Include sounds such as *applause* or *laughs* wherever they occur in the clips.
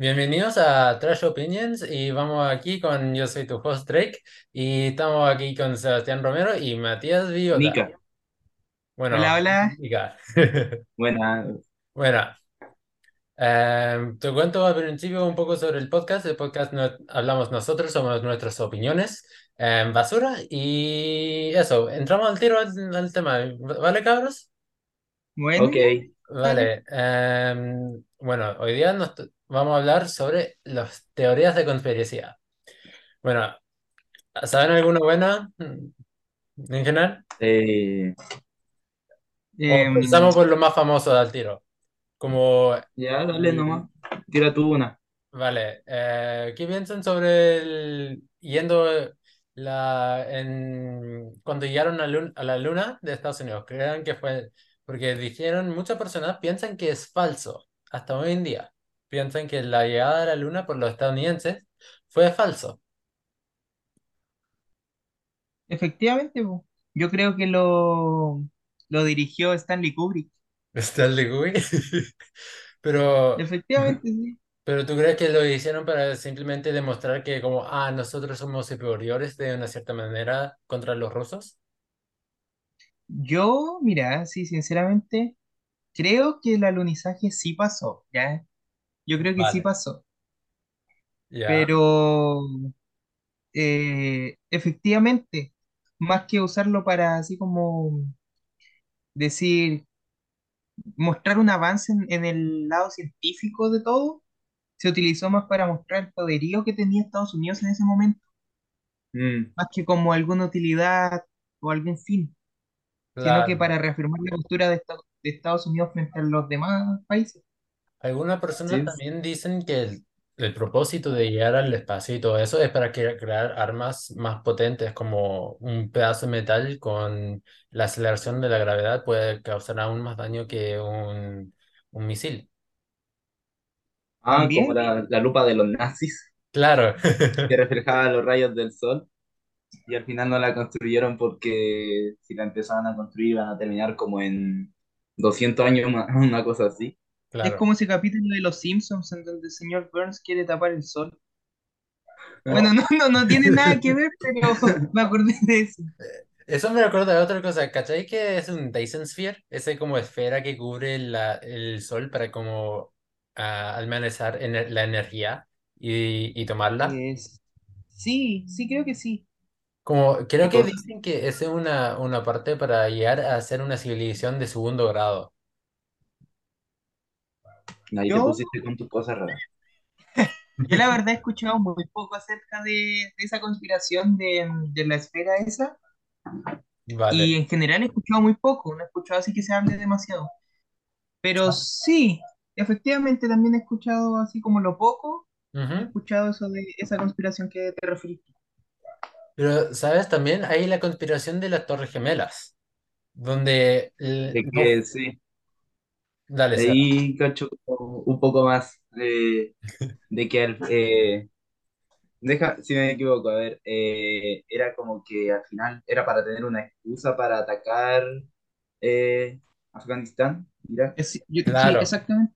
Bienvenidos a Trash Opinions y vamos aquí con, yo soy tu host Drake y estamos aquí con Sebastián Romero y Matías Villota. Nica. Bueno, Hola, hola. Nica. *laughs* Buena. Bueno, em, te cuento al principio un poco sobre el podcast. El podcast no, hablamos nosotros, somos nuestras opiniones, em, basura y eso, entramos al tiro al, al tema, ¿vale cabros? Bueno, Ok. Vale, em, bueno, hoy día nos vamos a hablar sobre las teorías de conspiración. Bueno, ¿saben alguna buena en general? O em, empezamos por lo más famoso del tiro. Como, ya, dale nomás. Tira tú una. vale, eh, ¿qué piensan sobre el yendo la en cuando llegaron a, lun- a la luna de Estados Unidos? ¿Creen que fue? Porque dijeron, muchas personas piensan que es falso, hasta hoy en día. Piensan que la llegada a la luna por los estadounidenses fue falso. efectivamente, po. yo creo que lo, lo dirigió Stanley Kubrick. Stanley Kubrick. *laughs* Pero, Efectivamente, sí. pero ¿tú crees que lo hicieron para simplemente demostrar que como, ah, nosotros somos superiores de una cierta manera contra los rusos? Yo, mira, sí, sinceramente, creo que el alunizaje sí pasó, ¿ya? Yo creo que sí Vale, pasó, ya. pero eh, efectivamente, más que usarlo para así como decir, mostrar un avance en, en el lado científico de todo, se utilizó más para mostrar el poderío que tenía Estados Unidos en ese momento. Mm. más que como alguna utilidad o algún fin, sino que Claro. para reafirmar la postura de, Esta- de Estados Unidos frente a los demás países. Algunas personas Sí. también dicen que el, el propósito de llegar al espacio y todo eso es para cre- crear armas más potentes, como un pedazo de metal con la aceleración de la gravedad puede causar aún más daño que un, un misil. Ah, como También, la, la lupa de los nazis, Claro, *laughs* que *laughs* reflejaba los rayos del sol. Y al final no la construyeron porque si la empezaban a construir iban a terminar como en 200 años más, *laughs* una cosa así. Es claro. como ese capítulo de Los Simpsons en donde el señor Burns quiere tapar el sol. ¿no? Bueno, no, no, no tiene nada que ver, *laughs* pero *laughs* me acordé de eso. Eso me recuerda de otra cosa, ¿cachai? Que es un Dyson Sphere, ese como esfera que cubre la- el sol para como ah, almacenar ener- la energía y, y tomarla. Es- sí, sí, creo que sí. Como, creo ¿Qué que dicen que es una, una parte para llegar a ser una civilización de segundo grado. Ahí te Yo, pusiste con tus cosas raras. yo la verdad he escuchado muy poco acerca de, de esa conspiración de, de la esfera esa, y en general he escuchado muy poco, no he escuchado así que se hable demasiado. Pero sí, efectivamente también he escuchado así como lo poco, he escuchado eso de esa conspiración que te referiste. Pero, ¿sabes? También hay la conspiración de las Torres Gemelas, donde... De no, que sí, dale, ahí cacho un poco más eh, de que al- eh, Deja, si me equivoco, a ver, eh, era como que al final era para tener una excusa para atacar eh, Afganistán, Irak. Es- yo- sí, Claro. exactamente.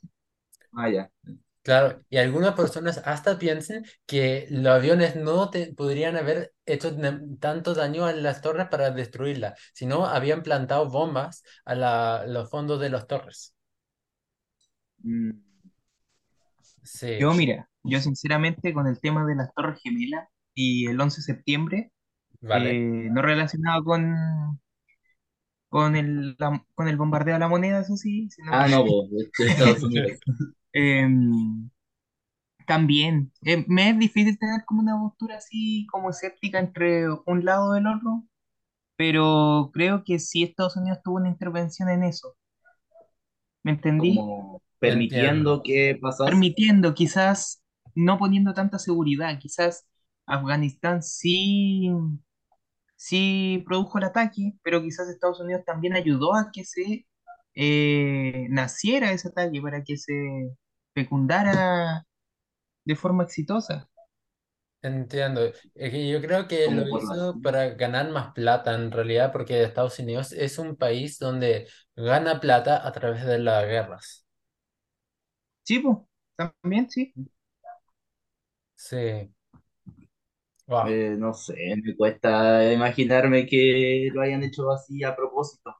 Ah, ya. Claro, y algunas personas hasta piensan que los aviones no te, podrían haber hecho tanto daño a las torres para destruirlas, sino habían plantado bombas a la- los fondos de las torres. Mm, Sí, Yo, mira, yo sinceramente con el tema de las Torres Gemelas y el 11 de septiembre, vale, eh, no relacionado con, con el, la- con el bombardeo a la moneda, eso sí, sino Ah, no, *laughs* Estados *laughs* Unidos. em, también eh, me es difícil tener como una postura así como escéptica entre un lado y el otro, pero creo que sí Estados Unidos tuvo una intervención en eso, ¿me entendí? Como entiendo. permitiendo que pasase. Permitiendo, quizás no poniendo tanta seguridad, quizás Afganistán sí, sí produjo el ataque, pero quizás Estados Unidos también ayudó a que se eh, naciera ese ataque, para que se fecundara de forma exitosa. Entiendo. Es que yo creo que lo hizo para ganar más plata en realidad, porque Estados Unidos es un país donde gana plata a través de las guerras. Sí, pues, también sí. Sí. Wow. Eh, no sé, me cuesta imaginarme que lo hayan hecho así a propósito.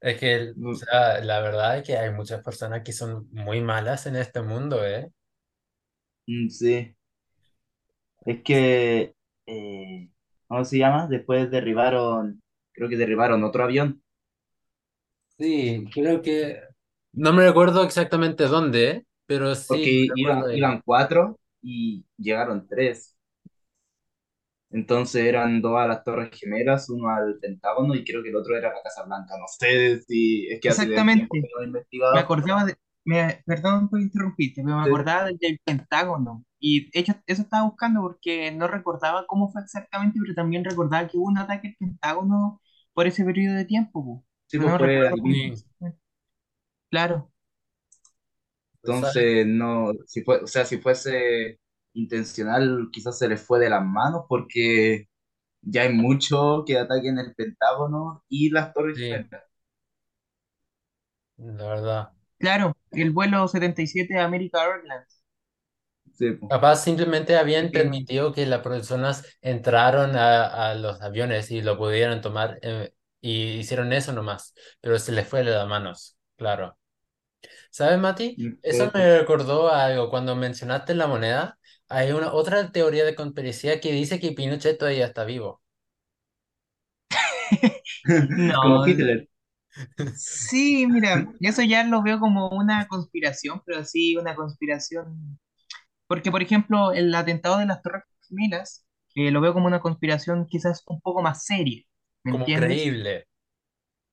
Es que, o sea, la verdad es que hay muchas personas que son muy malas en este mundo, ¿eh? mm, sí, es que, eh, ¿cómo se llama? Después derribaron, creo que derribaron otro avión, Sí, creo que... No me recuerdo exactamente dónde, pero porque sí, de iban cuatro y llegaron tres. Entonces eran dos a las Torres Gemelas, uno al Pentágono y creo que el otro era la Casa Blanca. No sé si es que hace tiempo que Exactamente. no he Me investigado. acordaba de, me, perdón por interrumpirte, pero me Sí, acordaba del, del Pentágono. Y de hecho, eso estaba buscando porque no recordaba cómo fue exactamente, pero también recordaba que hubo un ataque al Pentágono por ese periodo de tiempo, po. sí, Pero pues no fue recuerdo ahí cómo mismo. fue Sí, exactamente. Claro. Entonces, no, si fue, o sea, si fuese intencional, quizás se les fue de las manos porque ya hay mucho que ataquen el Pentágono y las Torres Sí, Gemelas. la verdad. claro, el vuelo 77 de America Airlines. Sí, pues. Capaz simplemente habían permitido que las personas entraron a, a los aviones y lo pudieran tomar eh, y hicieron eso nomás, pero se les fue de las manos, claro. ¿Sabes, Mati? no Eso me recordó a algo cuando mencionaste la moneda. Hay una otra teoría de conspiración que dice que Pinochet todavía está vivo. *laughs* Como No, Hitler. sí, mira, eso ya lo veo como una conspiración, pero sí una conspiración Porque, por ejemplo, el atentado de las Torres Gemelas, eh, lo veo como una conspiración quizás un poco más seria, ¿me Como entiendes? creíble.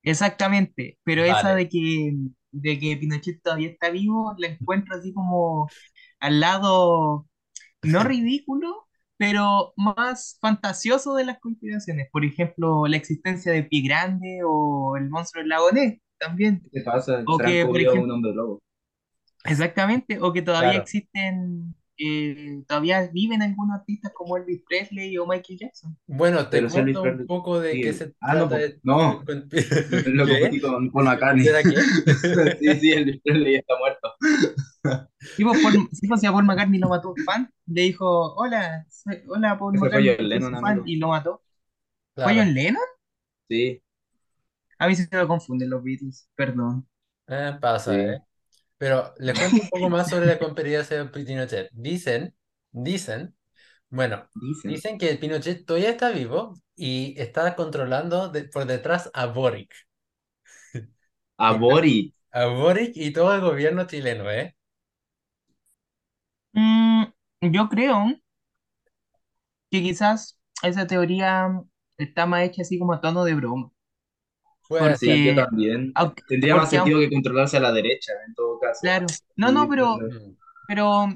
Exactamente, pero esa Vale. de que, de que Pinochet todavía está vivo, la encuentro así como al lado, no ridículo, pero más fantasioso de las conspiraciones. Por ejemplo, la existencia de Pie Grande o el monstruo del lago Ness, también. ¿Qué pasa? O que, por un ejemplo, hombre lobo. Exactamente, o que todavía Claro. existen, eh, todavía viven algunos artistas como Elvis Presley o Michael Jackson. Bueno, te Pero cuento un poco de qué sigue. se Ah, no, trata pues. de... No, *laughs* lo confundí con Paul *laughs* McCartney. Sí, sí, Elvis Presley está muerto. *laughs* Sí, pues, Paul, sí, pues, si a Paul McCartney lo mató un fan, le dijo, hola, soy- hola Paul Ese fue McCartney, soy Lennon, fan, amigo. y lo mató. ¿Fue Claro. John Lennon? Sí, A mí se me confunden los Beatles, perdón. Eh, pasa, ¿eh? Pero les cuento un poco más sobre la conspiración de Pinochet. Dicen, dicen, bueno, Dicen. dicen que el Pinochet todavía está vivo y está controlando de- por detrás a Boric. A *laughs* Boric. a Boric y todo el gobierno chileno, ¿eh? Mm, yo creo que quizás esa teoría está más hecha así como a tono de broma, Puede Sí, ser. yo porque, también. aunque, Tendría más sentido aunque, que controlarse a la derecha, en todo caso. claro, no, no, pero... Pero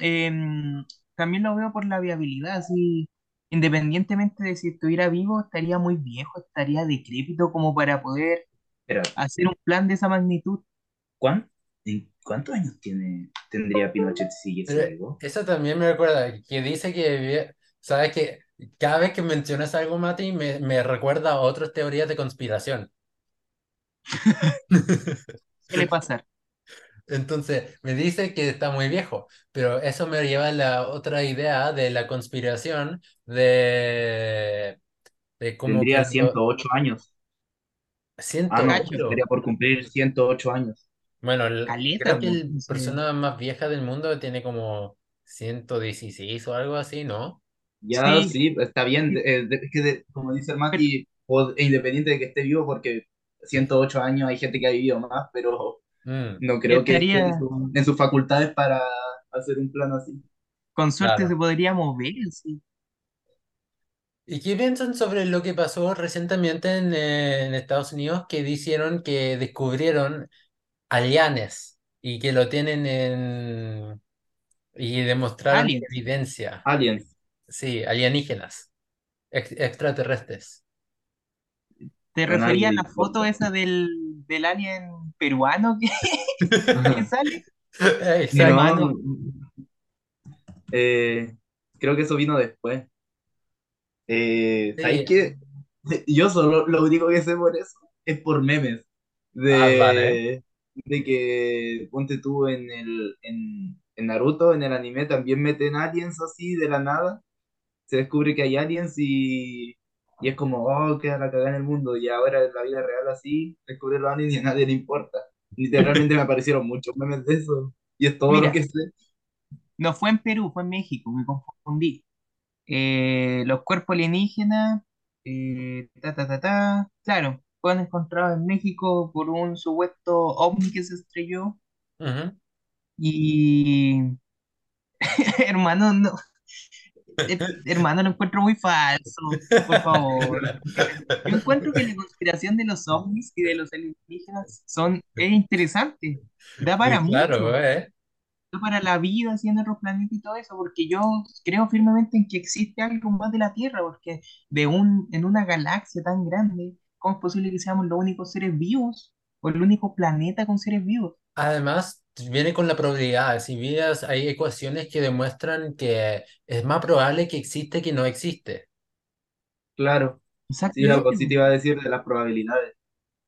em, también lo veo por la viabilidad, así, independientemente de si estuviera vivo, estaría muy viejo, estaría decrépito como para poder hacer un plan de esa magnitud. ¿cuán- en ¿cuántos años tiene, tendría Pinochet si siguiese vivo? eso también me recuerda que dice que, ¿sabes que Cada vez que mencionas algo, Mati, me, me recuerda a otras teorías de conspiración. *laughs* Suele pasar. *laughs* Entonces, me dice que está muy viejo, pero eso me lleva a la otra idea de la conspiración de, de como que Tendría lo 108 años. Ah, siento no, ocho. por cumplir 108 años. Bueno, el- creo caleta, que la persona más vieja del mundo tiene como 116 o algo así, ¿no? Ya, sí, sí, está bien. sí, eh, es que, de- como dice el Mati, e independiente de que esté vivo, porque 108 años hay gente que ha vivido más, pero Mm, no creo que esté en, estaría, su- en sus facultades para hacer un plan así. con suerte se claro. podría mover, sí. ¿Y qué piensan sobre lo que pasó recientemente en, eh, en Estados Unidos que dijeron que descubrieron aliens y que lo tienen en... y demostraron Aliens. evidencia? Aliens. Sí, alienígenas, ex- extraterrestres. ¿Te refería a la foto esa del, del alien peruano que, que sale? Mi Exacto. hermano, No, eh, creo que eso vino después. Eh, ¿sabéis Sí. qué? Yo solo lo único que sé por eso es por memes. Ah, vale. De, de que ponte tú en el, en, en Naruto, en el anime, también meten aliens así de la nada. Se descubre que hay aliens y, y es como, oh, queda la cagada en el mundo. Y ahora en la vida real así, descubre los aliens y a nadie le importa. Literalmente me aparecieron muchos memes de eso. Y es todo lo que sé. no fue en Perú, fue en México, me confundí. Eh, los cuerpos alienígenas, eh, ta, ta, ta, ta, claro, fueron encontrados en México por un supuesto ovni que se estrelló. Y, *laughs* hermano, no, hermano, lo encuentro muy falso, por favor. Yo encuentro que la conspiración de los ovnis y de los alienígenas son, es interesante, da para Claro, mucho. eh. para la vida en otros planetas y todo eso, porque yo creo firmemente en que existe algo más de la Tierra, porque de un, en una galaxia tan grande, ¿cómo es posible que seamos los únicos seres vivos o el único planeta con seres vivos? Además, viene con la probabilidad. Si miras, hay ecuaciones que demuestran que es más probable que existe que no existe. Claro. Sí, algo Exactamente. así po. te iba a decir de las probabilidades.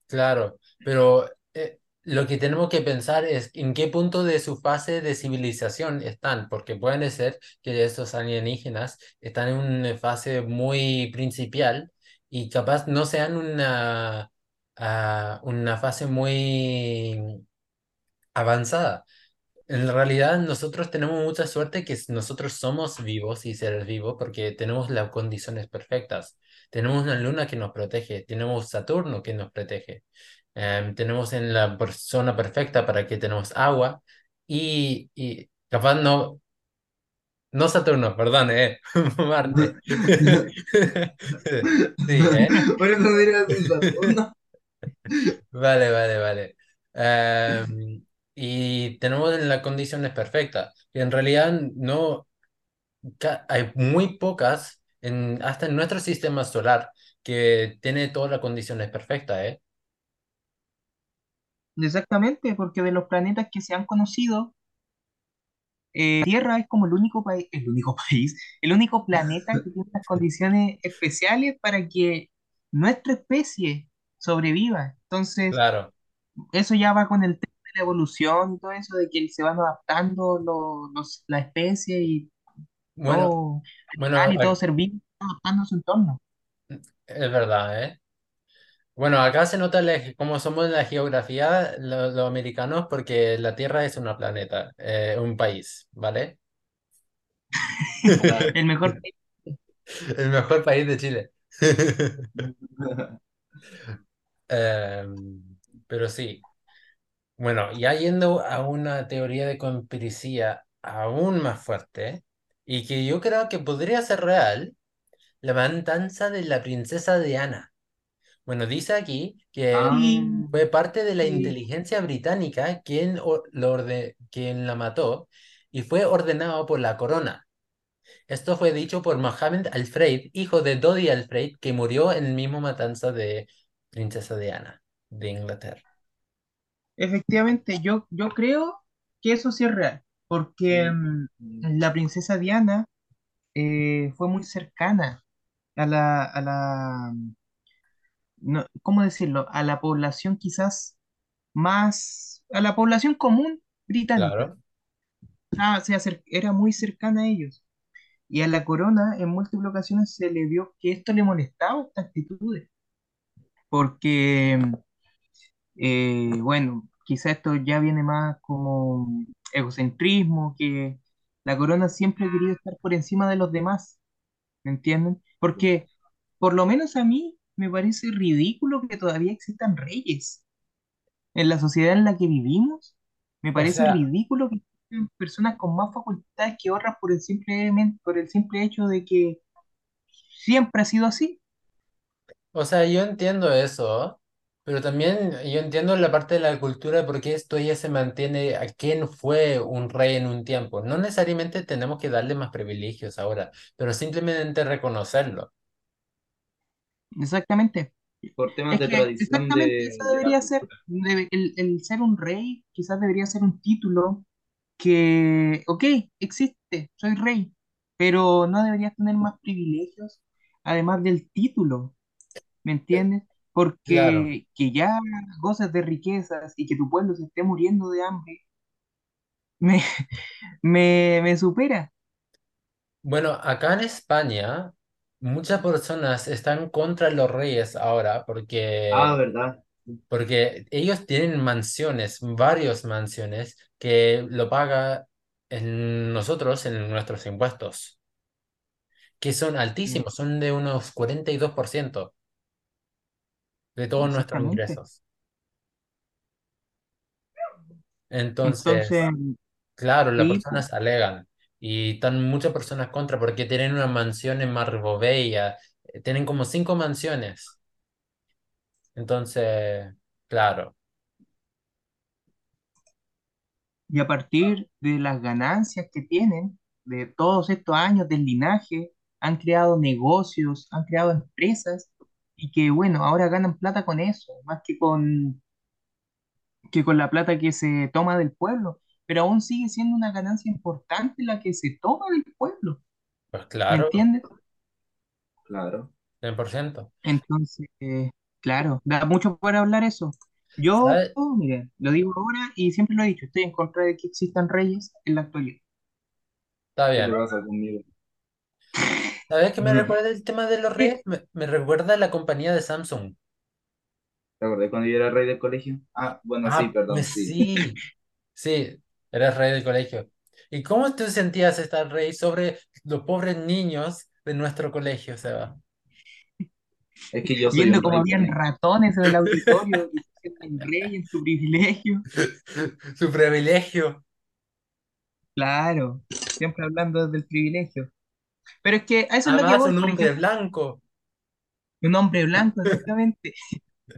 Claro, pero eh, lo que tenemos que pensar es en qué punto de su fase de civilización están, porque pueden ser que estos alienígenas están en una fase muy principial y capaz no sean una, ah, una fase muy avanzada. En realidad nosotros tenemos mucha suerte que nosotros somos vivos y seres vivos porque tenemos las condiciones perfectas. Tenemos una luna que nos protege, tenemos Saturno que nos protege, em, tenemos en la per- zona perfecta para que tenemos agua y, y capaz no, no Saturno, perdón, eh, *laughs* Marte. *laughs* Sí, ¿eh? Por eso diría Saturno. *laughs* Vale, vale, vale. Em, y tenemos en las condiciones perfectas. Y en realidad no. hay muy pocas, en, hasta en nuestro sistema solar, que tiene todas las condiciones perfectas, ¿eh? Exactamente, porque de los planetas que se han conocido, eh, Tierra es como el único país, el único *laughs* país, el único planeta que tiene las condiciones especiales para que nuestra especie sobreviva. Entonces, Claro. eso ya va con el tema de la evolución y todo eso, de que se van adaptando los, los- la especie y Bueno, todo bueno, animal y todo ser vivo, adaptando a su entorno. es verdad, ¿eh? Bueno, acá se nota cómo somos en la geografía lo- los, americanos porque la Tierra es una planeta, eh, un país, ¿vale? *laughs* El mejor país. *laughs* El mejor país de Chile. *laughs* Em, pero sí. Bueno, ya yendo a una teoría de conspiración aún más fuerte, y que yo creo que podría ser real, la matanza de la princesa Diana. Bueno, dice aquí que Ah, fue parte de la inteligencia británica quien, lo orde- quien la mató y fue ordenado por la corona. Esto fue dicho por Mohammed Al-Fayed, hijo de Dodi Al-Fayed, que murió en el mismo matanza de princesa Diana de Inglaterra. Efectivamente, yo, yo creo que eso sí es real, porque mm, la princesa Diana eh, fue muy cercana a la, a la, no, ¿cómo decirlo? A la población quizás más, a la población común británica. Claro. Ah, se acer- era muy cercana a ellos. Y a la corona en múltiples ocasiones se le vio que esto le molestaba, estas actitudes, porque, eh, bueno, quizá esto ya viene más como egocentrismo, que la corona siempre ha querido estar por encima de los demás, ¿me entienden? Porque por lo menos a mí me parece ridículo que todavía existan reyes. En la sociedad en la que vivimos, me O parece sea, ridículo que existan personas con más facultades que otras por el simple, por el simple hecho de que siempre ha sido así. O sea, yo entiendo eso, pero también yo entiendo la parte de la cultura de por qué esto ya se mantiene a quién fue un rey en un tiempo. No necesariamente tenemos que darle más privilegios ahora, pero simplemente reconocerlo. Exactamente. Por temas Es de que tradición exactamente de, eso de la debería ser, cultura. debe- el, el ser un rey quizás debería ser un título que, ok, existe, soy rey, pero no deberías tener más privilegios además del título, ¿me Eh, entiendes? Claro. Porque que ya goces de riquezas y que tu pueblo se esté muriendo de hambre, me, *laughs* me, me supera. Bueno, acá en España, muchas personas están contra los reyes ahora Ah, porque, ¿verdad? porque ellos tienen mansiones, varias mansiones, que lo paga en nosotros en nuestros impuestos, que son Mm, altísimos, son de unos 42% de todos nuestros ingresos. Entonces, Entonces, claro, las personas alegan y están muchas personas contra porque tienen una mansión en Marbella, eh, tienen como cinco mansiones. Entonces, claro, y a partir de las ganancias que tienen de todos estos años del linaje, han creado negocios, han creado empresas y que, bueno, ahora ganan plata con eso, más que con, que con la plata que se toma del pueblo. Pero aún sigue siendo una ganancia importante la que se toma del pueblo, pues ¿me claro, entiendes? Claro. 100%. Entonces, eh, claro, da mucho por hablar eso. Yo, ¿Sabes? mire, lo digo ahora y siempre lo he dicho, estoy en contra de que existan reyes en la actualidad. Está ¿Qué te bien. pasa conmigo? *laughs* ¿Sabes qué me Mm, recuerda el tema de los reyes? Me, me recuerda a la compañía de Samsung. ¿Te acordás cuando yo era rey del colegio? Ah, bueno, sí, Ah, me- perdón, sí. sí, sí, eres rey del colegio. ¿Y cómo tú sentías estar rey sobre los pobres niños de nuestro colegio, Seba? Es que yo soy Viendo un cómo rey habían también. ratones en el auditorio *laughs* y se sienten rey en su privilegio. Su privilegio. Claro, siempre hablando del privilegio. Pero es que a eso es lo que voy, un hombre ejemplo, blanco. un hombre *laughs* blanco, exactamente.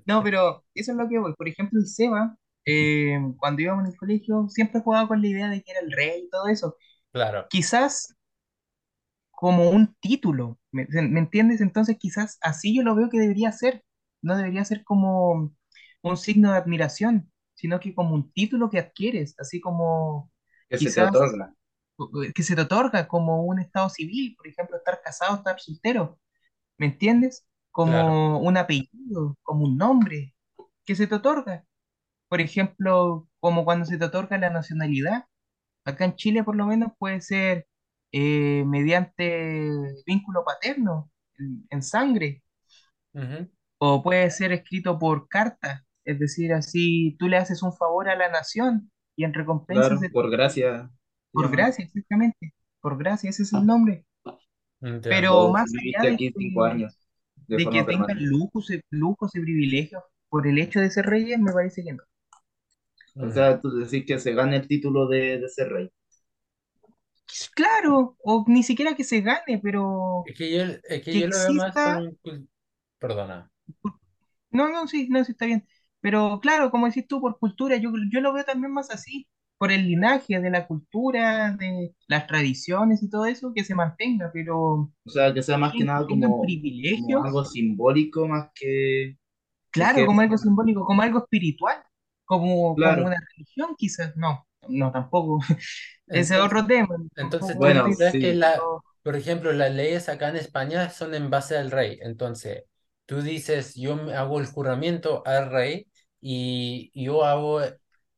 No, pero eso es lo que voy. Por ejemplo, el Seba, eh, cuando íbamos en el colegio, siempre jugaba con la idea de que era el rey y todo eso. Claro. Quizás como un título, ¿me, me entiendes? Entonces quizás así yo lo veo que debería ser. No debería ser como un signo de admiración, sino que como un título que adquieres, así como Que se te quizás otorga. Que se te otorga como un estado civil, por ejemplo, estar casado, estar soltero, ¿me entiendes? Claro. Como un apellido, como un nombre que se te otorga. Por ejemplo, como cuando se te otorga la nacionalidad. Acá en Chile, por lo menos, puede ser eh, mediante vínculo paterno, en, en sangre, o puede ser escrito por carta. Es decir, así tú le haces un favor a la nación y en recompensa Claro, se por gracia por gracia, exactamente. Por gracia, ese es el nombre. Entiendo. Pero O más allá de aquí cinco que, años de de que tengan lujos, y- lujos y privilegios por el hecho de ser reyes, me parece que no. O sea, tú decís que se gane el título de, de ser rey. Claro, o ni siquiera que se gane, pero Es que yo, es que que yo lo veo más un... cul- Perdona. No, no, sí, no, sí está bien. Pero claro, como decís tú, por cultura, yo, yo lo veo también más así, por el linaje de la cultura, de las tradiciones y todo eso, que se mantenga, pero O sea, que sea más que que nada como, como privilegios, algo simbólico más que, claro, que- como algo simbólico, como algo espiritual, como, como Claro. una religión quizás, no, no, tampoco, *laughs* ese es Entonces, otro tema, entonces tú Bueno, de dices que sí. la, por ejemplo, las leyes acá en España son en base al rey. Entonces, tú dices, yo me hago el juramento al rey y yo hago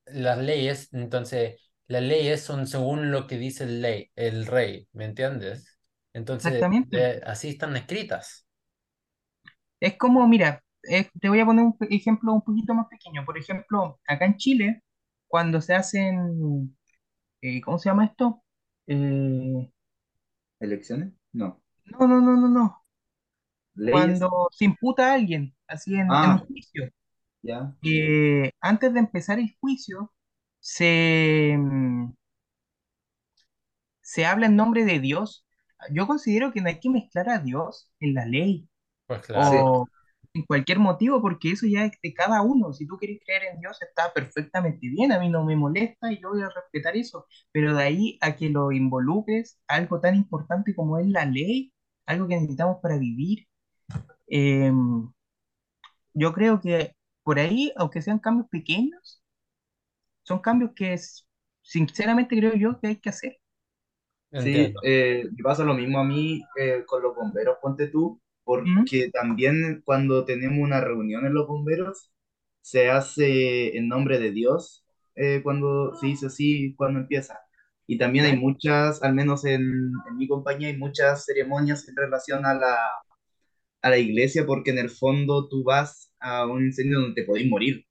las leyes. Entonces, las leyes son según lo que dice el ley, el rey, ¿me entiendes? Entonces, exactamente. de- así están escritas. Es como, mira, eh, te voy a poner un ejemplo un poquito más pequeño. Por ejemplo, acá en Chile, cuando se hacen eh, ¿cómo se llama esto? Eh, ¿Elecciones? No. no, no, no, no, no. ¿Leyes? Cuando se imputa a alguien, así en, en un Ah, juicio, ya. eh, antes de empezar el juicio, se, mm, se habla en nombre de Dios. Yo considero que no hay que mezclar a Dios en la ley Pues claro. O en cualquier motivo, porque eso ya es de cada uno. Si tú quieres creer en Dios, está perfectamente bien, a mí no me molesta y yo voy a respetar eso. Pero de ahí a que lo involucres, algo tan importante como es la ley, algo que necesitamos para vivir, eh, yo creo que por ahí, aunque sean cambios pequeños, son cambios que es- sinceramente creo yo que hay que hacer. Sí, eh, pasa lo mismo a mí eh, con los bomberos, ponte tú, ¿Mm? porque también cuando tenemos una reunión en los bomberos, se hace en nombre de Dios eh, cuando se hizo así, cuando empieza. Y también hay muchas, al menos en, en mi compañía, hay muchas ceremonias en relación a la, a la iglesia, porque en el fondo tú vas a un incendio donde te podés morir.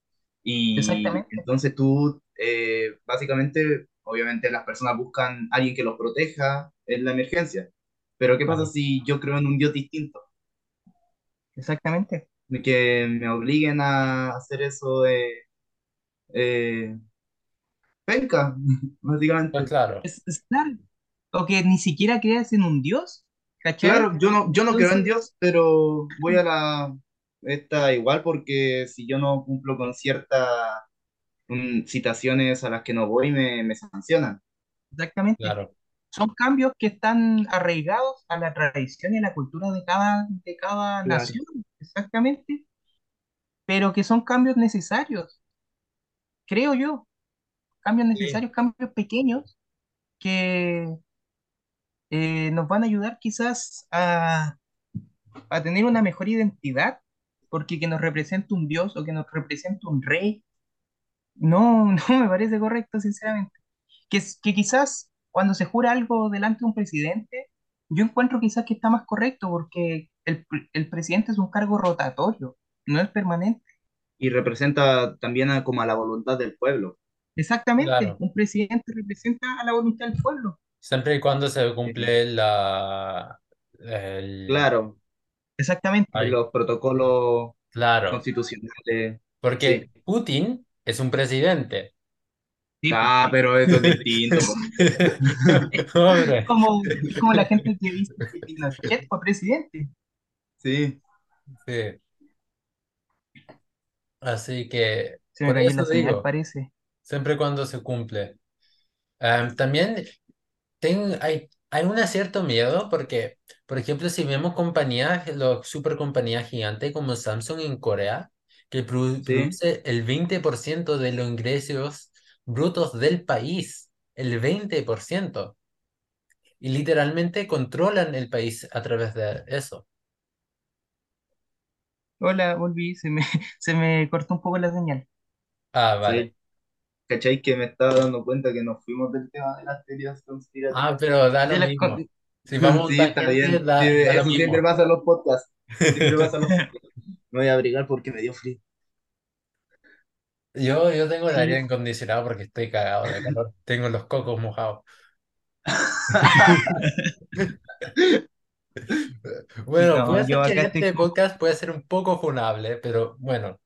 Y Exactamente. entonces tú, eh, básicamente, obviamente las personas buscan a alguien que los proteja en la emergencia. Pero ¿qué pasa si yo creo en un Dios distinto? Exactamente. Que me obliguen a hacer eso de eh, penca, *laughs* Pues básicamente. claro, Es, es claro. O que ni siquiera creas en un Dios, ¿cachai? Claro, yo no, yo no creo en Entonces, Dios, pero voy a la esta igual porque si yo no cumplo con ciertas mm, citaciones a las que no voy, me, me sancionan. exactamente. claro, Son cambios que están arraigados a la tradición y a la cultura de cada, de cada Claro. nación, exactamente, pero que son cambios necesarios, creo yo, cambios sí, necesarios, cambios pequeños que eh, nos van a ayudar quizás a, a tener una mejor identidad, porque que nos represente un dios o que nos represente un rey, no, *laughs* no me parece correcto, sinceramente. Que, que quizás cuando se jura algo delante de un presidente, yo encuentro quizás que está más correcto, porque el, el presidente es un cargo rotatorio, no es permanente. Y representa también a- como a la voluntad del pueblo. Exactamente, claro. un presidente representa a la voluntad del pueblo. Siempre y cuando se Eh, cumple la, el, claro, Exactamente, ay, los protocolos claro, constitucionales, sí. porque Putin es un presidente. sí. Ah, pero eso es distinto. Es *laughs* *laughs* como, es como la gente que dice que Pinochet fue presidente. Sí, sí. Así que, Se me por cayó eso la señal, digo, parece. siempre y cuando se cumple. Em, también ten- hay, hay un cierto miedo porque, por ejemplo, si vemos compañías, los super compañías gigantes como Samsung en Corea, que produ- sí. produce el 20% de los ingresos brutos del país, el 20%, y literalmente controlan el país a través de eso. Hola, volví, se me, *laughs* se me cortó un poco la señal. Ah, vale. Sí, ¿cachai? Que me estaba dando cuenta que nos fuimos del tema de las teorías Ah, conspirativas. pero da lo mismo. con- Si vamos Sí, está bien. Sí, da, lo eso siempre pasa en los podcasts. Siempre pasa en los *laughs* podcasts. Me voy a abrigar porque me dio frío. Yo, yo tengo el aire Sí, acondicionado porque estoy cagado de calor. *laughs* Tengo los cocos mojados. *laughs* Bueno, no, puede ser que estoy este podcast puede ser un poco funable, pero bueno,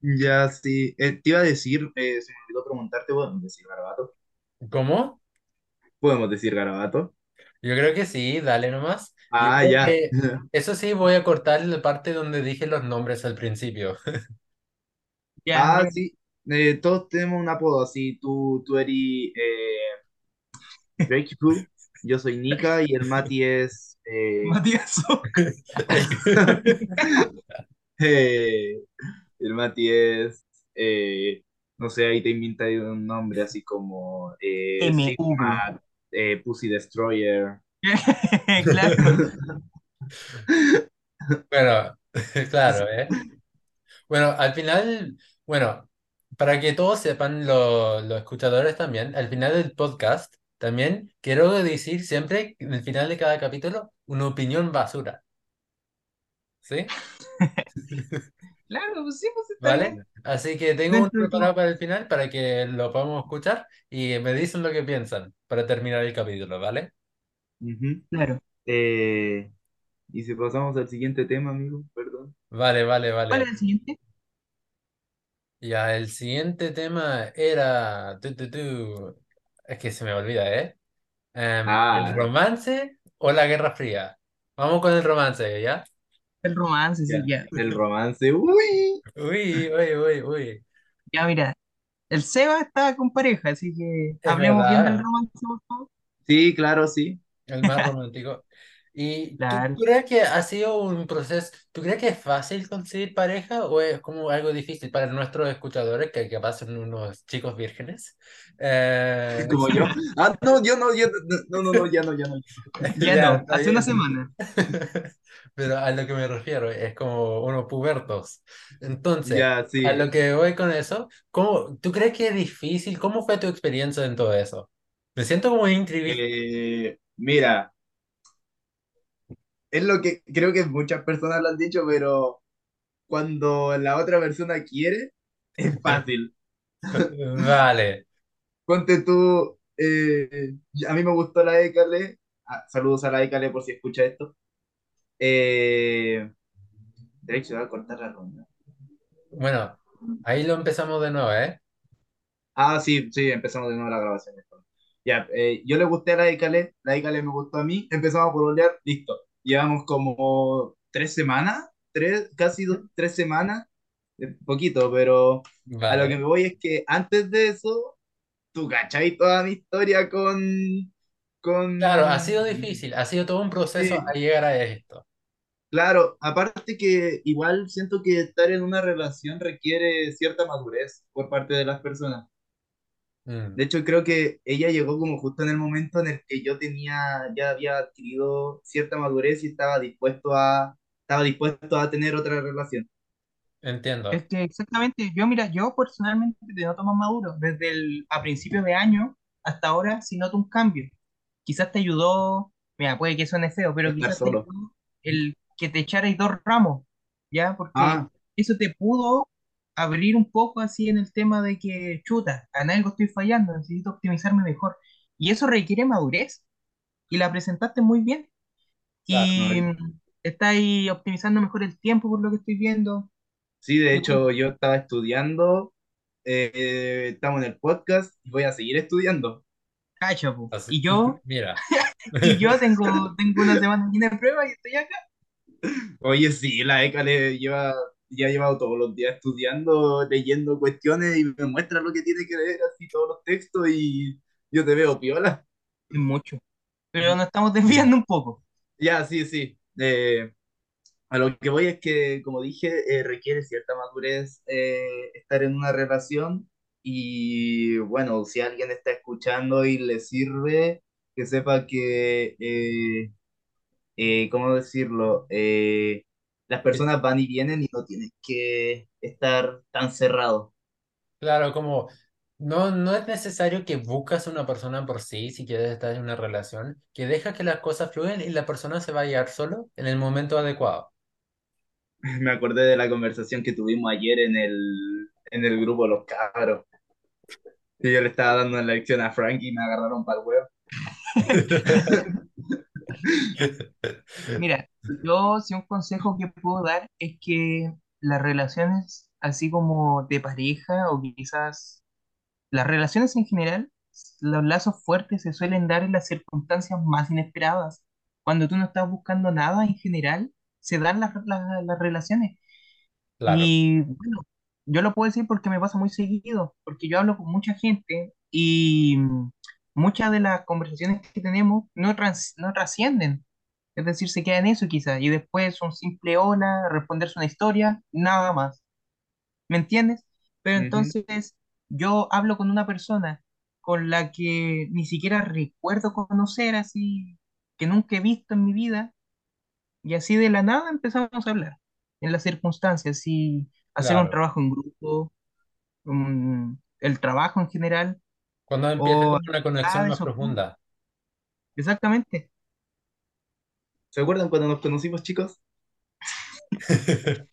Ya, sí. Eh, te iba a decir, eh, se me olvidó preguntarte, ¿podemos decir garabato? ¿cómo? ¿Podemos decir garabato? Yo creo que sí, dale nomás. Yo Ah, creo ya. que *laughs* eso sí, voy a cortar la parte donde dije los nombres al principio. *laughs* Ya, Ah, sí. Eh, todos tenemos un apodo así. Tú, tú eres eh, Drake Poo, yo soy Nika y el Mati es... eh, Matías. *laughs* eh, el Mati es... eh, no sé, ahí te inventas un nombre así como eh, MV. Sigma, eh, Pussy Destroyer. *laughs* Claro. *laughs* Bueno, *laughs* claro, ¿eh? Bueno, al final, bueno, para que todos sepan, lo- los escuchadores también, al final del podcast, también quiero decir siempre, en el final de cada capítulo, una opinión basura, ¿sí? Claro, pues sí, pues está ¿Vale? bien. Así que tengo uno preparado para el final para que lo podamos escuchar y me dicen lo que piensan para terminar el capítulo, ¿vale? Ujú. Claro. Eh, y si pasamos al siguiente tema, amigo, perdón. Vale, vale, ¿Cuál es vale. el siguiente? Ya, el siguiente tema era... tu, tu, tu. Es que se me olvida, ¿eh? ¿el Ah, romance o la Guerra Fría? Vamos con el romance, ¿ya? El romance, sí, ya. ya. El romance. Uy. Uy, uy, uy, uy. Ya, mira, el Seba está con pareja, así que hablemos bien del romance, por favor. Sí, claro, sí. el más *laughs* romántico. ¿Y tú Claro. crees que ha sido un proceso, tú crees que es fácil conseguir pareja o es como algo difícil para nuestros escuchadores que capaz son unos chicos vírgenes? Eh, Como yo. *laughs* Ah, no, yo no, yo no, no, no, ya no, ya no. *laughs* Ya ya, no, está hace una bien. semana. *laughs* Pero a lo que me refiero es como unos pubertos. Entonces, Ya, a sí. lo que voy con eso, ¿cómo, tú crees que es difícil? ¿Cómo fue tu experiencia en todo eso? Me siento como inscribir. Eh, mira, es lo que creo que muchas personas lo han dicho, pero cuando la otra persona quiere, es fácil. *laughs* Vale, Ponte tú, eh, a mí me gustó la Écale, ah, saludos a la Écale por si escucha esto. Eh, de hecho, voy a cortar la ronda. bueno, ahí lo empezamos de nuevo, ¿eh? Ah, sí, sí, empezamos de nuevo la grabación. Ya, eh, yo le gusté a la Écale, la Écale me gustó a mí, empezamos a pololear, listo. Llevamos como tres semanas, tres, casi dos, tres semanas, eh, poquito, pero a lo que me voy es que antes de eso, tú cachai toda mi historia con, Claro, ha con, sido difícil, ha sido todo un proceso a sí, llegar a esto. claro, aparte que igual siento que estar en una relación requiere cierta madurez por parte de las personas. Mm, De hecho, creo que ella llegó como justo en el momento en el que yo tenía, ya había adquirido cierta madurez y estaba dispuesto a, estaba dispuesto a tener otra relación. entiendo, Es que exactamente, yo mira, yo personalmente te noto más maduro. Desde el, a principios de año hasta ahora sí noto un cambio. Quizás te ayudó, mira, puede que suene feo, pero Estar quizás te solo. ayudó el que te echarais dos ramos, ¿ya? Porque Ah, eso te pudo abrir un poco así en el tema de que, chuta, en algo estoy fallando, necesito optimizarme mejor. Y eso requiere madurez y la presentaste muy bien. claro. no, Y mm, estáis optimizando mejor el tiempo por lo que estoy viendo. sí, de hecho, yo estaba estudiando, eh, estamos en el podcast y voy a seguir estudiando. Cacha, po. Así- Y yo, *laughs* mira, *laughs* y yo tengo, tengo una semana llena de pruebas y estoy acá. Oye, sí, la ECA le lleva, ya llevado todos los días estudiando, leyendo cuestiones y me muestra lo que tiene que leer, así todos los textos y yo te veo piola. Mucho. Pero nos estamos desviando un poco. Ya, sí, sí. Eh, A lo que voy es que, como dije, eh, requiere cierta madurez eh, estar en una relación y bueno, si alguien está escuchando y le sirve, que sepa que, eh, ¿cómo decirlo? Eh, las personas van y vienen y no tienes que estar tan cerrado. claro, como no, no es necesario que buscas una persona por sí si quieres estar en una relación, que deja que las cosas fluyan y la persona se va a hallar solo en el momento adecuado. *laughs* Me acordé de la conversación que tuvimos ayer en el, en el grupo Los Cabros. Y yo le estaba dando la lección a Frank y me agarraron para el huevo. *laughs* *laughs* Mira, yo si un consejo que puedo dar es que las relaciones así como de pareja o quizás las relaciones en general, los lazos fuertes se suelen dar en las circunstancias más inesperadas. Cuando tú no estás buscando nada en general, se dan las, las, las relaciones. Claro, Y bueno, yo lo puedo decir porque me pasa muy seguido, porque yo hablo con mucha gente y muchas de las conversaciones que tenemos no, trans- no trascienden. Es decir, se queda en eso quizás, y después un simple hola, responderse una historia, nada más. ¿Me entiendes? Pero Ujú, entonces yo hablo con una persona con la que ni siquiera recuerdo conocer, así, que nunca he visto en mi vida, y así de la nada empezamos a hablar en las circunstancias y hacer un claro. trabajo en grupo, el trabajo en general Cuando empieza o como una conexión actividades más o profunda. Exactamente. ¿Se acuerdan cuando nos conocimos, chicos? *laughs*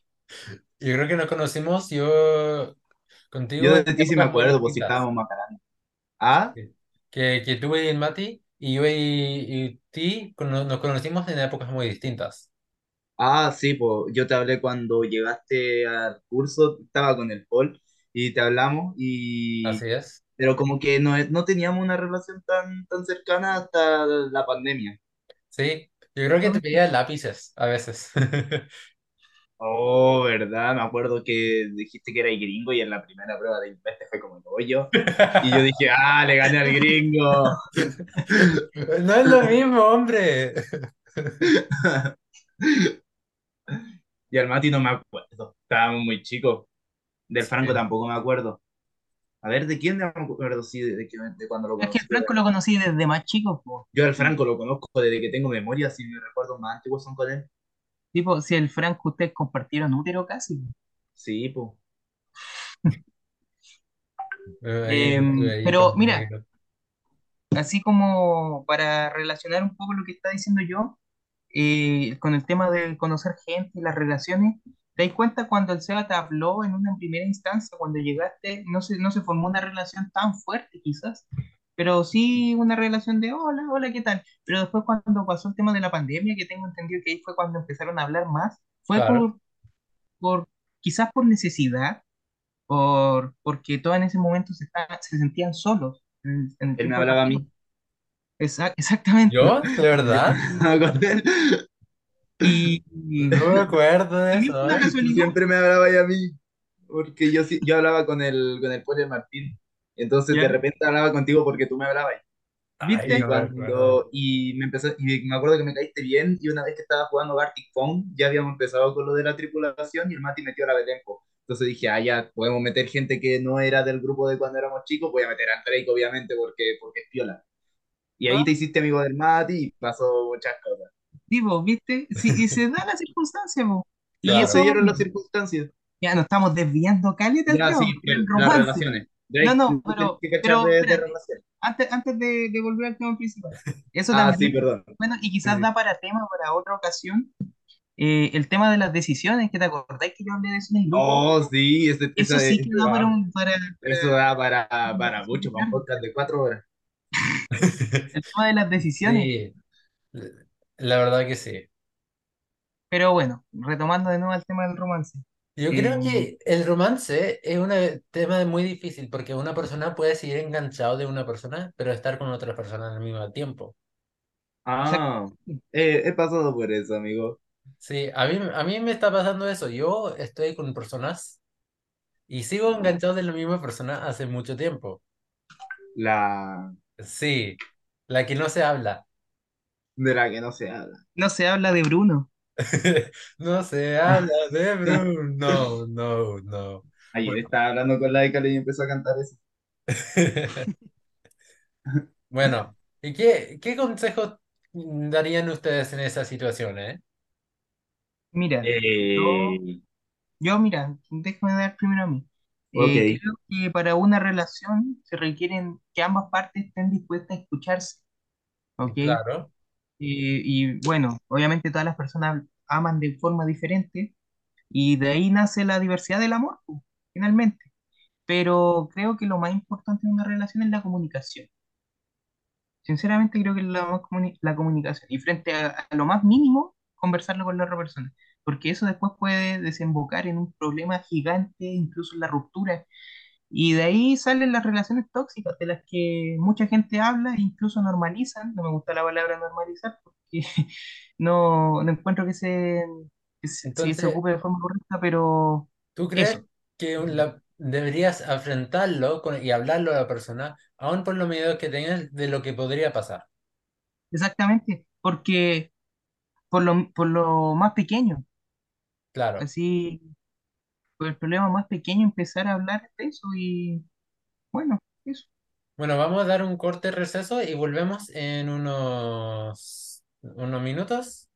Yo creo que nos conocimos yo Yo contigo en de ti sí me acuerdo, pues si estábamos más grandes. Ah. Que, que tú y el Mati y yo y, y ti nos conocimos en épocas muy distintas. ah, sí, pues yo te hablé cuando llegaste al curso, estaba con el Paul y te hablamos, y Así es. pero como que no, no teníamos una relación tan, tan cercana hasta la pandemia. Sí, yo creo que te pedía lápices a veces. *laughs* Oh, ¿verdad? Me acuerdo que dijiste que era gringo y en la primera prueba de inglés te fue como el hoyo. Y yo dije, *laughs* ah, le gané al gringo. *laughs* No es lo mismo, hombre. Y al Mati no me acuerdo, estábamos muy chicos. Del Franco Sí. tampoco me acuerdo. A ver, ¿de quién me acuerdo? Sí, de, de, cuando lo Es que el conocí. Franco lo conocí desde más chico, po. Yo al Franco lo conozco desde que tengo memoria, si me recuerdo más antiguos son con él. Tipo, si el Franco ustedes compartieron útero casi. po. Sí, pues. *laughs* Pero mira, así como para relacionar un poco lo que está diciendo yo, eh, con el tema de conocer gente y las relaciones, ¿te das cuenta cuando el Seba te habló en una primera instancia, cuando llegaste, no se, no se formó una relación tan fuerte quizás, pero sí una relación de hola, hola, ¿qué tal? Pero después cuando pasó el tema de la pandemia, que tengo entendido que ahí fue cuando empezaron a hablar más, fue Claro. por, por quizás por necesidad, por, porque todos en ese momento se, estaban- se sentían solos. En, en Él me hablaba a mí. Exa- exactamente. ¿Yo? ¿De verdad? *laughs* Y, *laughs* No me acuerdo de eso, ¿eh? casualidad. Siempre me hablaba ahí a mí. Porque yo, sí- yo hablaba con el, con el Poli Martín. Entonces ¿Ya? de repente hablaba contigo porque tú me hablabas. Ay, ¿Viste? no me acuerdo. Cuando, y me empezó, y me acuerdo que me caíste bien, y una vez que estaba jugando Gartic Phone, ya habíamos empezado con lo de la tripulación y el Mati metió a la Belén. po. Entonces dije, ah, ya, podemos meter gente que no era del grupo de cuando éramos chicos, voy a meter a Drake, obviamente, porque, porque es piola. Y ahí Ah, te hiciste amigo del Mati y pasó muchas cosas. Vos, ¿viste? Sí, y se da la circunstancia, vos. Y Claro. Se eso, dieron las circunstancias. ya nos estamos desviando caleta Ya, tema, sí, el las relaciones. No, no, pero, pero de, de antes, antes de, de volver al tema principal. Eso Ah, también sí, perdón. bueno y quizás da para tema para otra ocasión. eh, el tema de las decisiones, que te acordáis que yo hablé de eso en el grupo. Oh, sí, ese, Eso esa- sí que da para un, para, eso da para, para mucho, para un podcast de cuatro horas. *laughs* el tema de las decisiones. Sí, la verdad que sí. Pero bueno, retomando de nuevo el tema del romance. Yo Eh, creo que el romance es un tema muy difícil porque una persona puede seguir enganchado de una persona, pero estar con otra persona al mismo tiempo. Ah, eh, he pasado por eso, amigo. Sí, a mí, a mí me está pasando eso. Yo estoy con personas y sigo enganchado de la misma persona hace mucho tiempo. La Sí, la que no se habla. De la que no se habla. no se habla de Bruno. *laughs* No se habla de Bruno. No, no, no. Ayer Bueno. estaba hablando con la Icale y empezó a cantar eso. *laughs* Bueno, ¿y qué, qué consejos darían ustedes en esa situación, eh? Mira, yo, Eh, yo, mira, déjame dar primero a mí. Eh, ok, creo que para una relación se requieren que ambas partes estén dispuestas a escucharse, ¿ok? Claro. Y, bueno, obviamente todas las personas aman de forma diferente y de ahí nace la diversidad del amor, finalmente. Pero creo que lo más importante en una relación es la comunicación. Sinceramente creo que es la, la comunicación. Y frente a, a lo más mínimo, conversarlo con la otra persona. Porque eso después puede desembocar en un problema gigante, incluso en la ruptura. Y de ahí salen las relaciones tóxicas, de las que mucha gente habla e incluso normalizan. No me gusta la palabra normalizar porque *laughs* no, no encuentro que se, que se, sí, se Entonces, ocupe de forma correcta, pero ¿tú crees eso, que la- deberías enfrentarlo con- y hablarlo a la persona, aún por los miedos que tengas de lo que podría pasar? exactamente. Porque por lo, por lo más pequeño, Claro. así, el problema más pequeño, empezar a hablar de eso y bueno, eso. Bueno, vamos a dar un corte receso y volvemos en unos, unos minutos.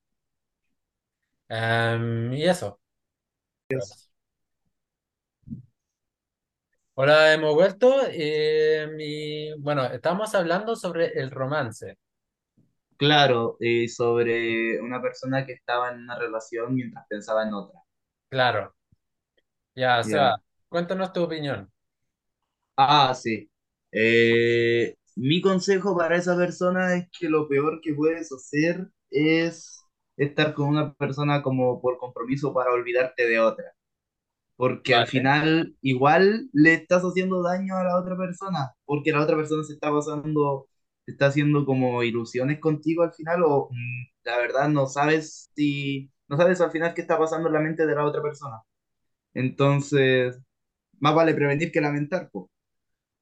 Y eso. Hola, hemos vuelto. em, y bueno, estamos hablando sobre el romance. claro, eh, sobre una persona que estaba en una relación mientras pensaba en otra. Claro. Ya, o sea, cuéntanos tu opinión. Ah, sí. Eh, mi consejo para esa persona es que lo peor que puedes hacer es estar con una persona como por compromiso para olvidarte de otra. Porque al Vale. final igual le estás haciendo daño a la otra persona, porque la otra persona se está pasando, se está haciendo como ilusiones contigo al final, o mm, la verdad no sabes si, no sabes al final qué está pasando en la mente de la otra persona. Entonces, más vale prevenir que lamentar, po.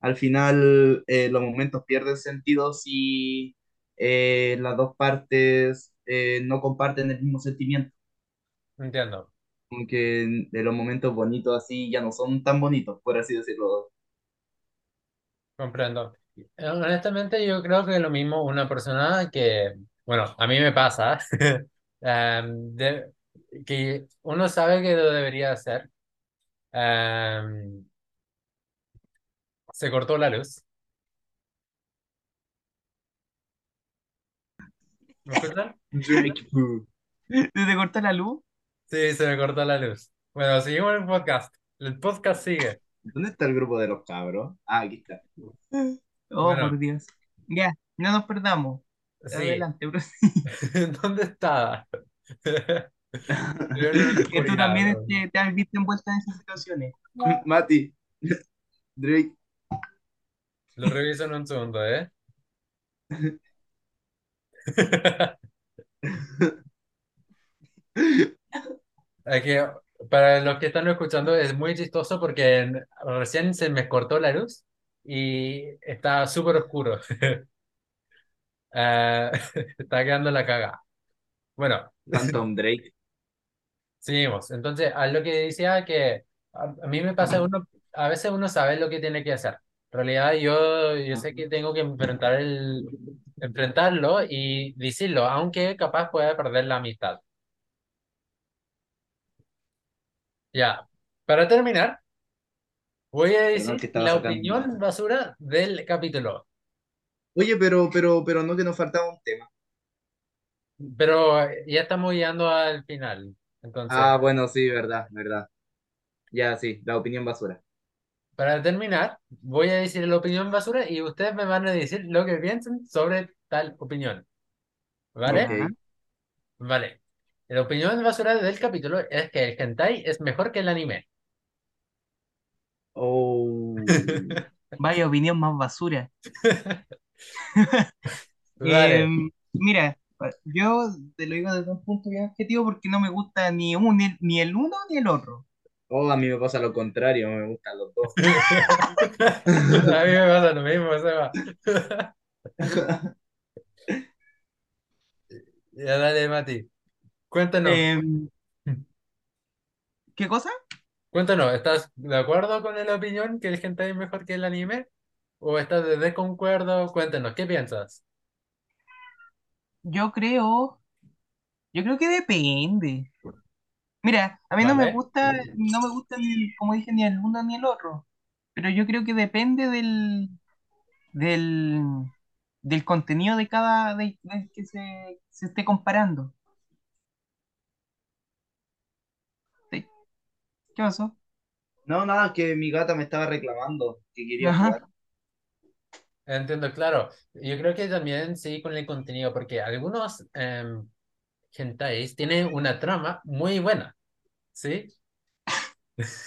Al final, eh, los momentos pierden sentido si eh, las dos partes eh, no comparten el mismo sentimiento. Entiendo, Como que de los momentos bonitos así ya no son tan bonitos, por así decirlo. comprendo. Honestamente, yo creo que lo mismo una persona que, bueno, a mí me pasa, *laughs* em, de- que uno sabe que lo debería hacer. Se cortó la luz. ¿Me escuchan? *laughs* ¿Se te cortó la luz? Sí, se me cortó la luz. Bueno, seguimos el podcast. El podcast sigue. ¿Dónde está el grupo de los cabros? Ah, aquí está. Oh, Bueno, por Dios. Ya, no nos perdamos. sí. Adelante, bro. *laughs* ¿Dónde estaba? *laughs* *laughs* Que tú también bro. te, te has visto envuelta en esas situaciones. *laughs* Mati, Drake, Lo reviso en un segundo, ¿eh? *laughs* Que para los que están escuchando es muy chistoso porque recién se me cortó la luz y está súper oscuro. Eh, está quedando la caga. Bueno, Phantom Drake. Seguimos. Entonces, a lo que decía que a, a mí me pasa uno, a veces uno sabe lo que tiene que hacer. En realidad yo, yo sé que tengo que enfrentar el, enfrentarlo y decirlo, aunque capaz pueda perder la amistad. Ya, para terminar. Voy a Perdón decir que estaba la sacando. opinión basura del capítulo, Oye, pero, pero, pero no que nos faltaba un tema. pero ya estamos llegando al final. Entonces, Ah, bueno, sí, verdad, verdad. Ya, sí, la opinión basura. para terminar, voy a decir la opinión basura y ustedes me van a decir lo que piensan sobre tal opinión. ¿Vale? Vale. La opinión basura del capítulo es que el hentai es mejor que el anime. Oh. *laughs* Vaya opinión más basura. *laughs* Vale. Eh, mira, yo te lo digo desde un punto bien objetivo porque no me gusta ni, un, ni, ni el uno ni el otro. Oh, a mí me pasa lo contrario, me gustan los dos. *laughs* A mí me pasa lo mismo, Seba. *laughs* Ya dale, Mati. Cuéntanos. Eh, ¿qué cosa? Cuéntanos, ¿estás de acuerdo con la opinión que el hentai es mejor que el anime? ¿O estás de desacuerdo? Cuéntanos, ¿qué piensas? Yo creo, yo creo que depende. Mira, a mí no me ¿Vale? gusta, no me gusta ni, como dije, ni el uno ni el otro. Pero yo creo que depende del, del, del contenido de cada, de, del que se, se esté comparando. Sí. ¿Qué pasó? No, nada, que mi gata me estaba reclamando que quería Ajá. jugar. Entiendo, claro. Yo creo que también sí con el contenido, porque algunos em, hentais tienen una trama muy buena, ¿sí?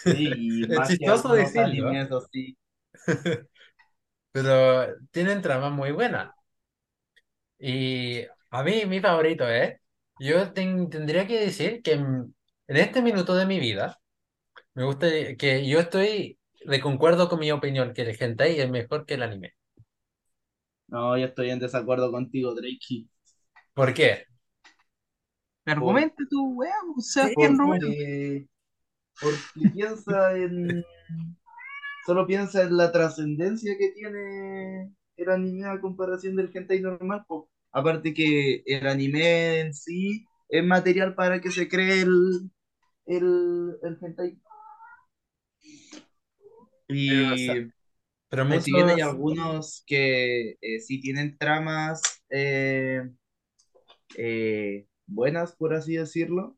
Sí, *laughs* Es chistoso decirlo, así. *laughs* pero tienen trama muy buena. Y a mí, mi favorito es, yo ten- tendría que decir que en en este minuto de mi vida, Me gusta que yo estoy de concuerdo con mi opinión, que el hentai es mejor que el anime. No, yo estoy en desacuerdo contigo, Drake. ¿Por qué? Argumenta tu weá, Sí, Sebastián Romero. Porque, porque piensa en. Solo piensa en la trascendencia que tiene el anime a comparación del hentai normal. po. Aparte que el anime en sí es material para que se cree el, el, el hentai. Pero, o sea, Y pero si bien hay algunos que eh, sí tienen tramas eh, eh, buenas, por así decirlo,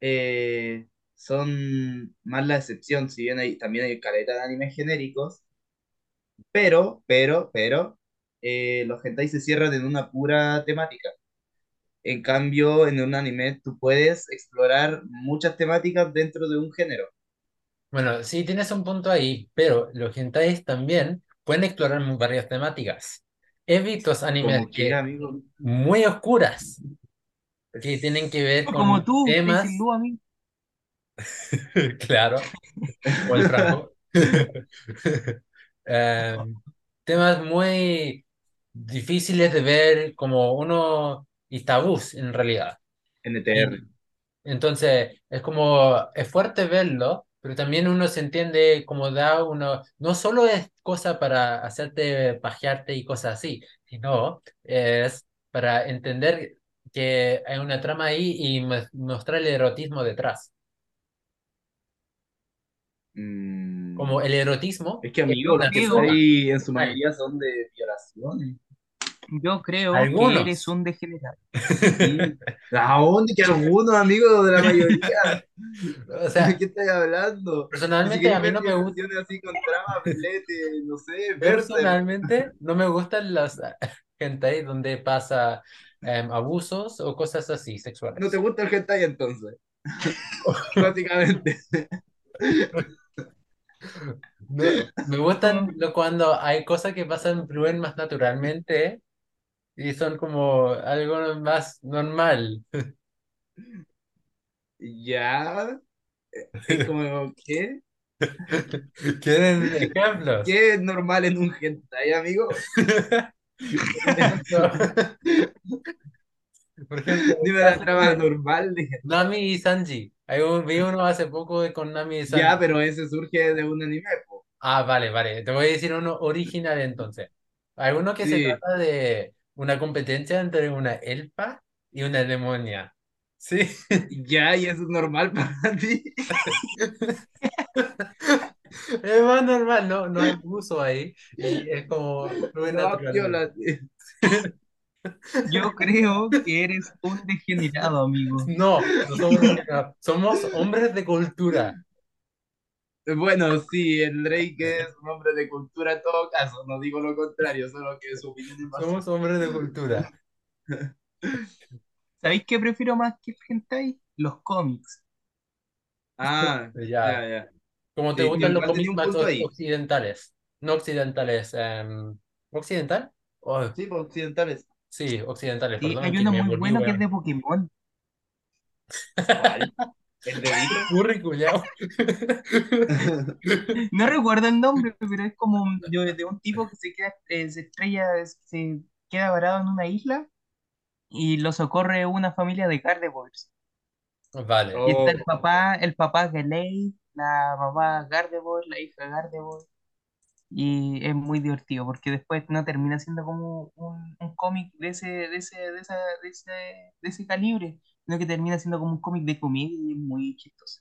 eh, son más la excepción, si bien hay, también hay caleta de animes genéricos, pero, pero, pero, los hentai se cierran en una pura temática. En cambio, en un anime tú puedes explorar muchas temáticas dentro de un género. Bueno, sí tienes un punto ahí, pero los hentais también pueden explorar varias temáticas. He visto animes Como que, que amigo, muy oscuras, que tienen que ver Como con tú, temas, amigo. *laughs* claro, o el Franco, *laughs* Em, temas muy difíciles de ver, como uno y tabús en realidad. NTR. Y entonces es como, es fuerte verlo, pero también uno se entiende como da uno, no solo es cosa para hacerte pajearte y cosas así, sino es para entender que hay una trama ahí y mo- mostrar el erotismo detrás. Mm, Como el erotismo Es que amigos, que ahí en su Ay. mayoría son de violaciones. Yo creo Algunos. que eres un degenerado. *laughs* Sí. ¿A dónde que algunos amigos de la mayoría? *laughs* O sea, ¿De qué estás hablando? personalmente a mí no me gusta. violaciones así con trama, pelete, no sé, *laughs* verse. Personalmente, no me gustan las hentai donde pasa em, abusos o cosas así sexuales. No te gusta el hentai entonces. Básicamente. Me, me gustan lo- cuando hay cosas que pasan fluyen más naturalmente y son como algo más normal. Ya. Es *laughs* como, ¿qué? *laughs* ¿Quieren ejemplos? ¿Qué es normal en un hentai, amigo? *laughs* Por ejemplo, Dime la trama normal de Nami y Sanji. Hay un, vi uno hace poco de- con Nami y Sanji. Ya, pero ese surge de un anime, po. Ah, vale, vale. Te voy a decir uno original entonces. Hay uno que se trata de una competencia entre una elfa y una demonia. Sí. *laughs* Ya, y eso es normal para *laughs* ti. *laughs* Es más normal, no, no hay abuso ahí. Y es como No. Yo creo que eres un degenerado, amigo. No, no somos, somos hombres de cultura. Bueno, sí, el Drake es un hombre de cultura en todo caso, no digo lo contrario, solo que su opinión es más... Somos hombres de cultura. *laughs* ¿Sabéis qué prefiero más que hentai? Los cómics. Ah, Ya. ya, ya. Como te Sí, gustan los cómics más occidentales. No occidentales. em, ¿occidental? Oh, Sí, pues occidentales. sí, occidentales, Sí, perdón, hay uno muy bueno que es de Pokémon. *laughs* ¿El dedito? Curry, culiao. No recuerdo el nombre, pero es como un- de, de un tipo que se queda, eh, se estrella, se queda varado en una isla y lo socorre una familia de Gardevoirs. Vale. Y está el Oh, papá, el papá Gelei, la mamá Gardevoir, la hija Gardevoir. Y es muy divertido porque después no termina siendo como un, un cómic de ese, de ese, de esa, de ese, de ese calibre, sino que termina siendo como un cómic de comedia y es muy chistoso.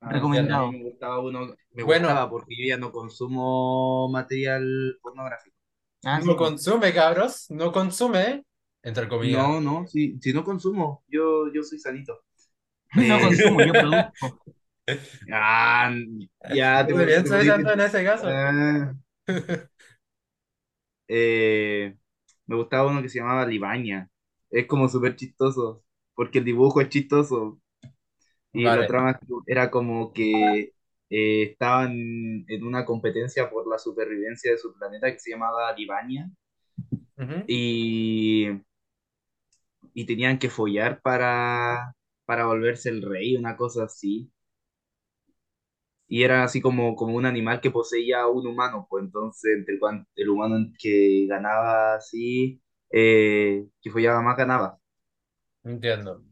ah, Recomendado. Me gustaba uno, me Bueno. gustaba porque yo ya no consumo material pornográfico. Ah, No pues. consume, cabros. No consume. Entre comillas. No, no, si, si no consumo, yo, yo soy sanito. *laughs* No Eh, consumo, yo *laughs* produzco. Ah, ya te bien, soy santo en ese caso. Ah. *laughs* Eh, me gustaba uno que se llamaba Libaña. Es como súper chistoso, porque el dibujo es chistoso. Y Vale. la trama era como que eh, estaban en una competencia por la supervivencia de su planeta que se llamaba. Ujú. Y, y tenían que follar para, para volverse el rey, una cosa así. Y era así como, como un animal que poseía a un humano, pues entonces entre cuan- el humano que ganaba así, eh, que follaba más ganaba. Entiendo.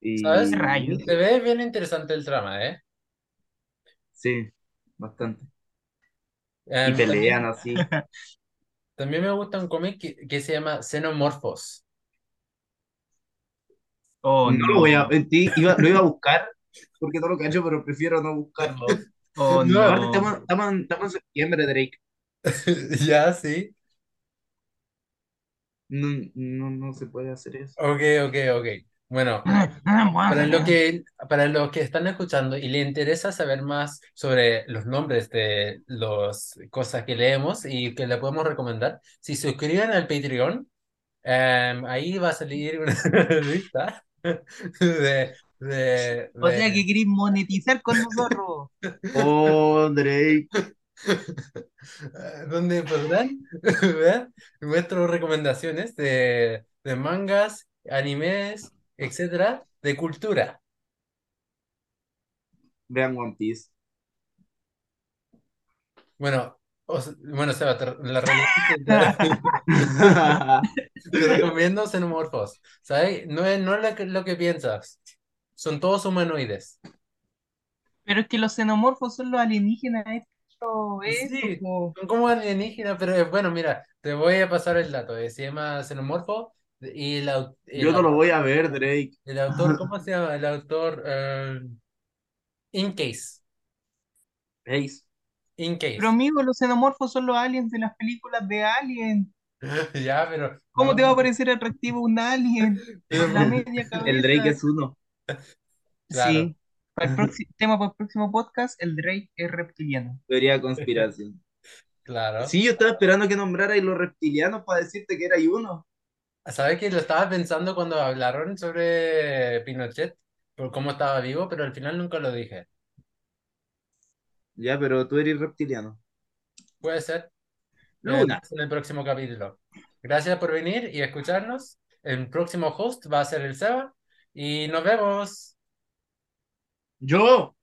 Y ¿Sabes? Rayos. Se ve bien interesante el trama, ¿eh? sí, bastante. Y Em, pelean también, así. *laughs* también me gusta un cómic que, que se llama Xenomorphos. Oh, No lo voy a iba, lo iba a buscar porque no lo cacho, pero prefiero no buscarlo. Oh, No. Aparte, no. estamos, estamos en, estamos en septiembre, Drake. *laughs* Ya, sí. No, no, no se puede hacer eso. Ok, ok, ok. Bueno, *clears throat* para los que, para los que están escuchando y le interesa saber más sobre los nombres de las cosas que leemos y que le podemos recomendar, si se suscriben al Patreon, em, ahí va a salir una *laughs* lista de, de, O sea de- que queréis monetizar con nosotros. *laughs* Oh, Drake. Donde podrán ver nuestras recomendaciones de, de mangas, animes, etcétera, de cultura. Vean One Piece. Bueno, O sea, bueno, Seba, te- la realidad *laughs* te recomiendo xenomorfos, ¿sabes? No es, no es lo que, lo que piensas. Son todos humanoides. Pero es que los xenomorfos son los alienígenas esto, esto, Sí, son como alienígenas, pero es bueno, mira, te voy a pasar el dato. eh, Se llama xenomorfo y el, Yo no lo voy a ver, Drake. el autor, *laughs* ¿cómo se llama? El autor, eh, Incase. Ace. Incase. Pero amigo, los xenomorfos son los aliens de las películas de Alien. *laughs* Ya, pero ¿Cómo no, te va a parecer atractivo un alien? *laughs* la media El Drake es uno. Claro. Sí. Para *laughs* el próximo tema para el próximo podcast, el Drake es reptiliano. Teoría de conspiración. *laughs* Claro. Sí, yo estaba esperando que nombrara los reptilianos para decirte que era uno. ¿Sabes que lo estaba pensando cuando hablaron sobre Pinochet? Por cómo estaba vivo, pero al final nunca lo dije. Ya, pero tú eres reptiliano. Puede ser. Luna. Eh, en el próximo capítulo. Gracias por venir y escucharnos. El próximo host va a ser el Seba. Y nos vemos. Yo.